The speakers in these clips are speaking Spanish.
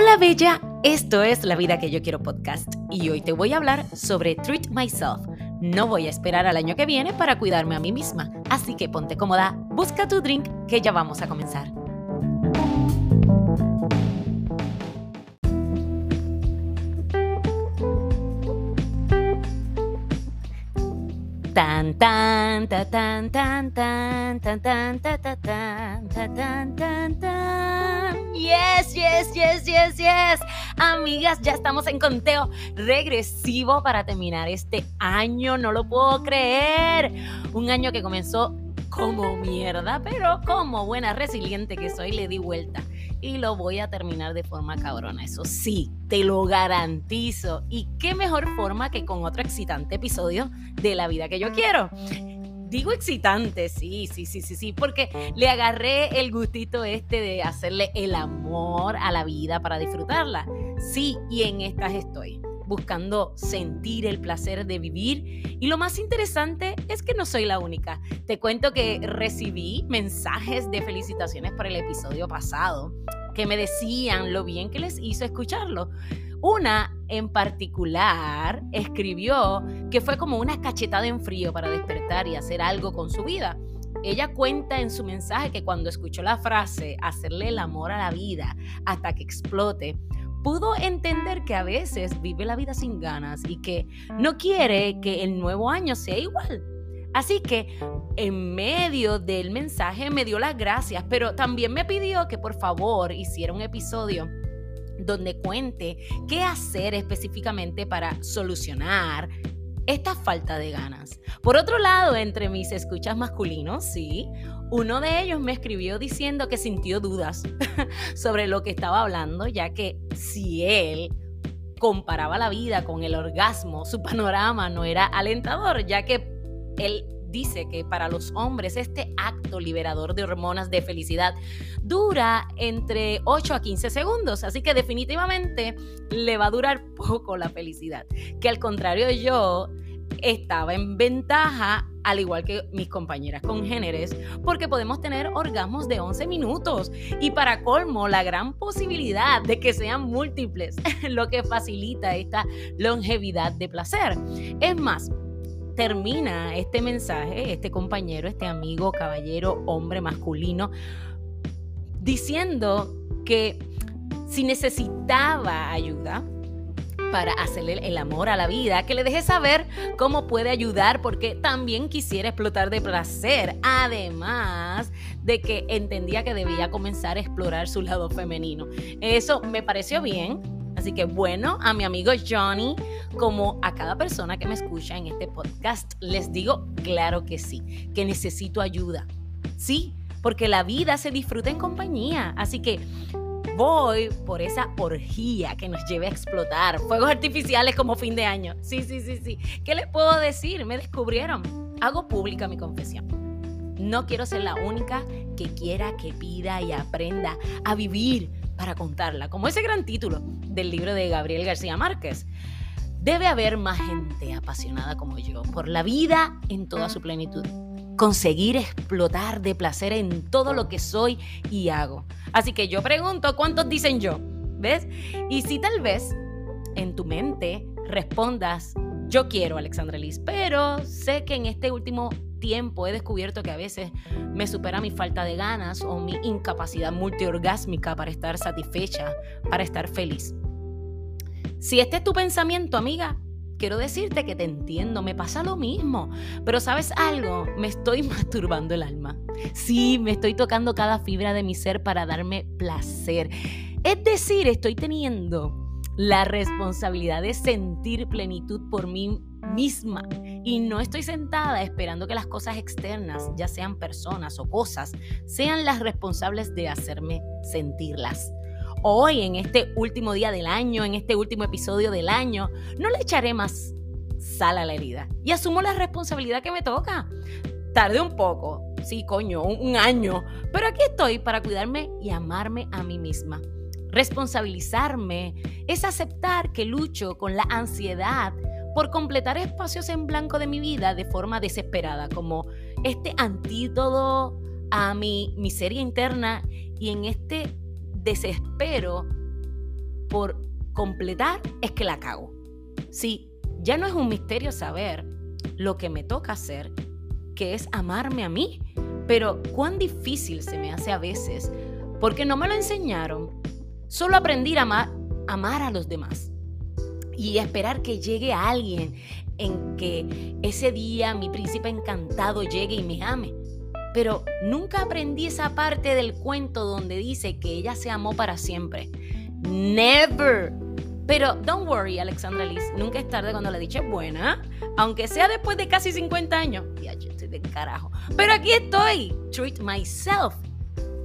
Hola Bella, esto es La Vida que yo quiero podcast y hoy te voy a hablar sobre Treat Myself. No voy a esperar al año que viene para cuidarme a mí misma, así que ponte cómoda, busca tu drink que ya vamos a comenzar. Tan tan ta tan tan tan tan tan ta ta tan ta tan tan tan. Yes, yes, yes, yes, yes. Amigas, ya estamos en conteo regresivo para terminar este año, no lo puedo creer. Un año que comenzó como mierda, pero como buena resiliente que soy, le di vuelta y lo voy a terminar de forma cabrona. Eso sí, te lo garantizo. Y qué mejor forma que con otro excitante episodio de La vida que yo quiero. Digo excitante, sí, sí, sí, sí, sí, porque le agarré el gustito este de hacerle el amor a la vida para disfrutarla. Sí, y en estas estoy buscando sentir el placer de vivir. Y lo más interesante es que no soy la única. Te cuento que recibí mensajes de felicitaciones por el episodio pasado que me decían lo bien que les hizo escucharlo. Una en particular escribió que fue como una cachetada en frío para despertar y hacer algo con su vida. Ella cuenta en su mensaje que cuando escuchó la frase hacerle el amor a la vida hasta que explote, pudo entender que a veces vive la vida sin ganas y que no quiere que el nuevo año sea igual. Así que en medio del mensaje me dio las gracias, pero también me pidió que por favor hiciera un episodio donde cuente qué hacer específicamente para solucionar esta falta de ganas. Por otro lado, entre mis escuchas masculinos, sí, uno de ellos me escribió diciendo que sintió dudas sobre lo que estaba hablando, ya que si él comparaba la vida con el orgasmo, su panorama no era alentador, ya que él dice que para los hombres este acto liberador de hormonas de felicidad dura entre 8 a 15 segundos, así que definitivamente le va a durar poco la felicidad. Que al contrario yo estaba en ventaja al igual que mis compañeras congéneres, porque podemos tener orgasmos de 11 minutos y para colmo la gran posibilidad de que sean múltiples, lo que facilita esta longevidad de placer. Es más, termina este mensaje, este compañero, este amigo, caballero, hombre masculino, diciendo que si necesitaba ayuda, para hacerle el amor a la vida, que le deje saber cómo puede ayudar porque también quisiera explotar de placer, además de que entendía que debía comenzar a explorar su lado femenino. Eso me pareció bien, Así que bueno, a mi amigo Johnny, como a cada persona que me escucha en este podcast, les digo, claro que sí, que necesito ayuda. Sí, porque la vida se disfruta en compañía. Así que voy por esa orgía que nos lleve a explotar. Fuegos artificiales como fin de año. Sí, sí, sí, sí. ¿Qué les puedo decir? Me descubrieron. Hago pública mi confesión. No quiero ser la única que quiera, que pida y aprenda a vivir para contarla, como ese gran título del libro de Gabriel García Márquez. Debe haber más gente apasionada como yo por la vida en toda su plenitud. Conseguir explotar de placer en todo lo que soy y hago. Así que yo pregunto, ¿cuántos dicen yo? ¿Ves? Y si tal vez en tu mente respondas, yo quiero, Alexandra Liz, pero sé que en este último tiempo he descubierto que a veces me supera mi falta de ganas o mi incapacidad multiorgásmica para estar satisfecha, para estar feliz. Si este es tu pensamiento, amiga, quiero decirte que te entiendo, me pasa lo mismo. Pero sabes algo, me estoy masturbando el alma. Sí, me estoy tocando cada fibra de mi ser para darme placer. Es decir, estoy teniendo la responsabilidad de sentir plenitud por mí misma y no estoy sentada esperando que las cosas externas, ya sean personas o cosas, sean las responsables de hacerme sentirlas. Hoy, en este último día del año, en este último episodio del año, no le echaré más sal a la herida y asumo la responsabilidad que me toca. Tardé un poco, sí, coño, un, año, pero aquí estoy para cuidarme y amarme a mí misma. Responsabilizarme es aceptar que lucho con la ansiedad por completar espacios en blanco de mi vida de forma desesperada, como este antídoto a mi miseria interna y en este desespero por completar es que la cago. Sí, ya no es un misterio saber lo que me toca hacer, que es amarme a mí, pero cuán difícil se me hace a veces porque no me lo enseñaron. Solo aprendí a amar, amar a los demás y esperar que llegue alguien en que ese día mi príncipe encantado llegue y me ame. Pero nunca aprendí esa parte del cuento donde dice que ella se amó para siempre. Never. Pero don't worry, Alexandra Liz, nunca es tarde cuando la dicha es buena, aunque sea después de casi 50 años. Ya, yo estoy de carajo. Pero aquí estoy, treat myself.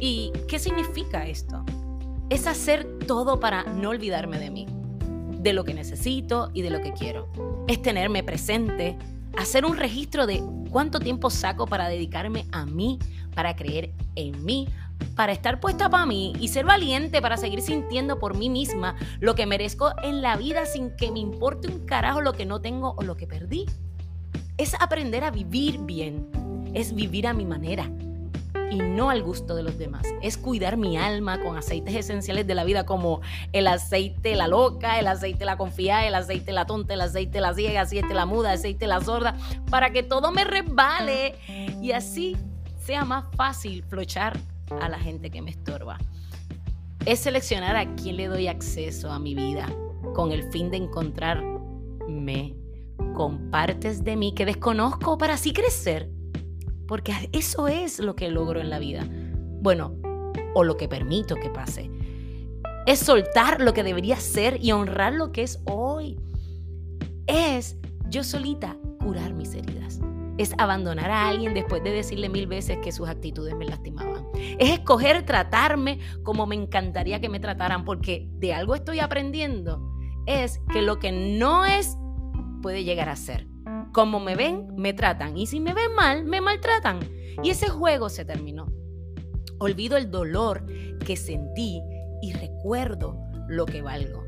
¿Y qué significa esto? Es hacer todo para no olvidarme de mí, de lo que necesito y de lo que quiero. Es tenerme presente, hacer un registro de cuánto tiempo saco para dedicarme a mí, para creer en mí, para estar puesta para mí y ser valiente para seguir sintiendo por mí misma lo que merezco en la vida sin que me importe un carajo lo que no tengo o lo que perdí. Es aprender a vivir bien, es vivir a mi manera y no al gusto de los demás. Es cuidar mi alma con aceites esenciales de la vida como el aceite la loca, el aceite la confiada, el aceite la tonta, el aceite la ciega, el aceite la muda, el aceite la sorda, para que todo me resbale y así sea más fácil flochar a la gente que me estorba. Es seleccionar a quién le doy acceso a mi vida con el fin de encontrarme con partes de mí que desconozco para así crecer. Porque eso es lo que logro en la vida. Bueno, o lo que permito que pase. Es soltar lo que debería ser y honrar lo que es hoy. Es yo solita curar mis heridas es abandonar a alguien después de decirle mil veces que sus actitudes me lastimaban. Es escoger tratarme como me encantaría que me trataran, porque de algo estoy aprendiendo. Es que lo que no es puede llegar a ser. Como me ven, me tratan. Y si me ven mal, me maltratan. Y ese juego se terminó. Olvido el dolor que sentí y recuerdo lo que valgo.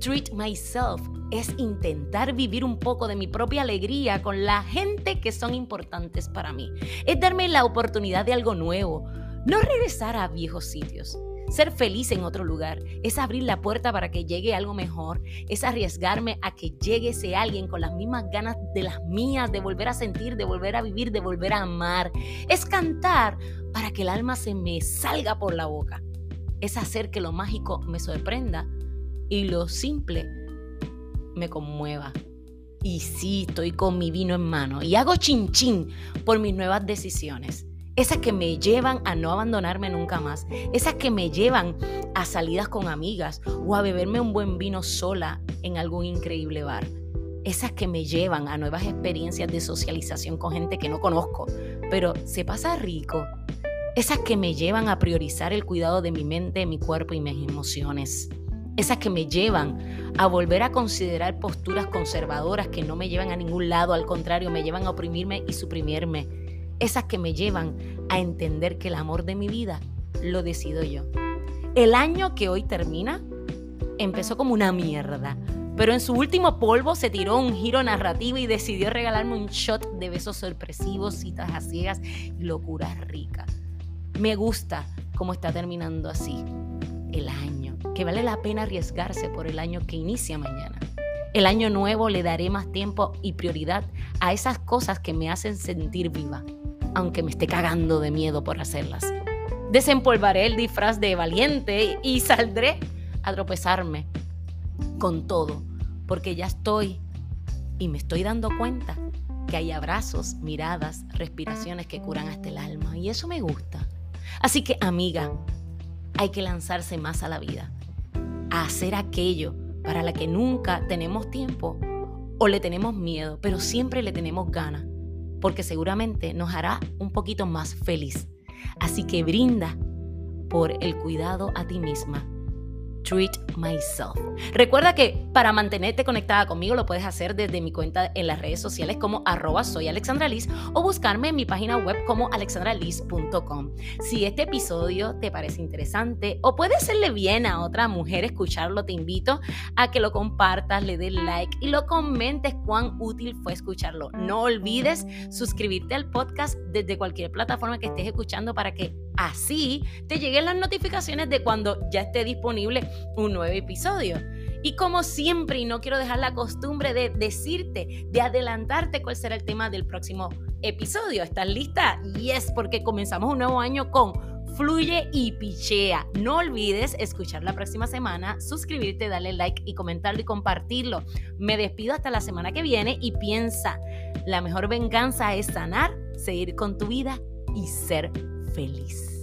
Treat myself es intentar vivir un poco de mi propia alegría con la gente que son importantes para mí. Es darme la oportunidad de algo nuevo, no regresar a viejos sitios. Ser feliz en otro lugar es abrir la puerta para que llegue algo mejor, es arriesgarme a que llegue ese alguien con las mismas ganas de las mías, de volver a sentir, de volver a vivir, de volver a amar. Es cantar para que el alma se me salga por la boca. Es hacer que lo mágico me sorprenda y lo simple me conmueva. Y sí, estoy con mi vino en mano y hago chin chin por mis nuevas decisiones. Esas que me llevan a no abandonarme nunca más. Esas que me llevan a salidas con amigas o a beberme un buen vino sola en algún increíble bar. Esas que me llevan a nuevas experiencias de socialización con gente que no conozco, pero se pasa rico. Esas que me llevan a priorizar el cuidado de mi mente, mi cuerpo y mis emociones esas que me llevan a volver a considerar posturas conservadoras que no me llevan a ningún lado, al contrario, me llevan a oprimirme y suprimirme, esas que me llevan a entender que el amor de mi vida lo decido yo. El año que hoy termina empezó como una mierda, pero en su último polvo se tiró un giro narrativo y decidió regalarme un shot de besos sorpresivos, citas a ciegas y locuras ricas. Me gusta cómo está terminando así el año que vale la pena arriesgarse por el año que inicia mañana. El año nuevo le daré más tiempo y prioridad a esas cosas que me hacen sentir viva, aunque me esté cagando de miedo por hacerlas. Desempolvaré el disfraz de valiente y saldré a tropezarme con todo, porque ya estoy y me estoy dando cuenta que hay abrazos, miradas, respiraciones que curan hasta el alma y eso me gusta. Así que amiga, hay que lanzarse más a la vida, a hacer aquello para la que nunca tenemos tiempo o le tenemos miedo, pero siempre le tenemos ganas, porque seguramente nos hará un poquito más feliz. Así que brinda por el cuidado a ti misma Treat Myself. Recuerda que para mantenerte conectada conmigo lo puedes hacer desde mi cuenta en las redes sociales como arroba soy Alexandra o buscarme en mi página web como alexandraliz.com. Si este episodio te parece interesante o puede serle bien a otra mujer escucharlo, te invito a que lo compartas, le des like y lo comentes cuán útil fue escucharlo. No olvides suscribirte al podcast desde cualquier plataforma que estés escuchando para que Así te lleguen las notificaciones de cuando ya esté disponible un nuevo episodio. Y como siempre, y no quiero dejar la costumbre de decirte, de adelantarte cuál será el tema del próximo episodio. ¿Estás lista? Yes, porque comenzamos un nuevo año con Fluye y Pichea. No olvides escuchar la próxima semana, suscribirte, darle like y comentarlo y compartirlo. Me despido hasta la semana que viene y piensa, la mejor venganza es sanar, seguir con tu vida y ser feliz.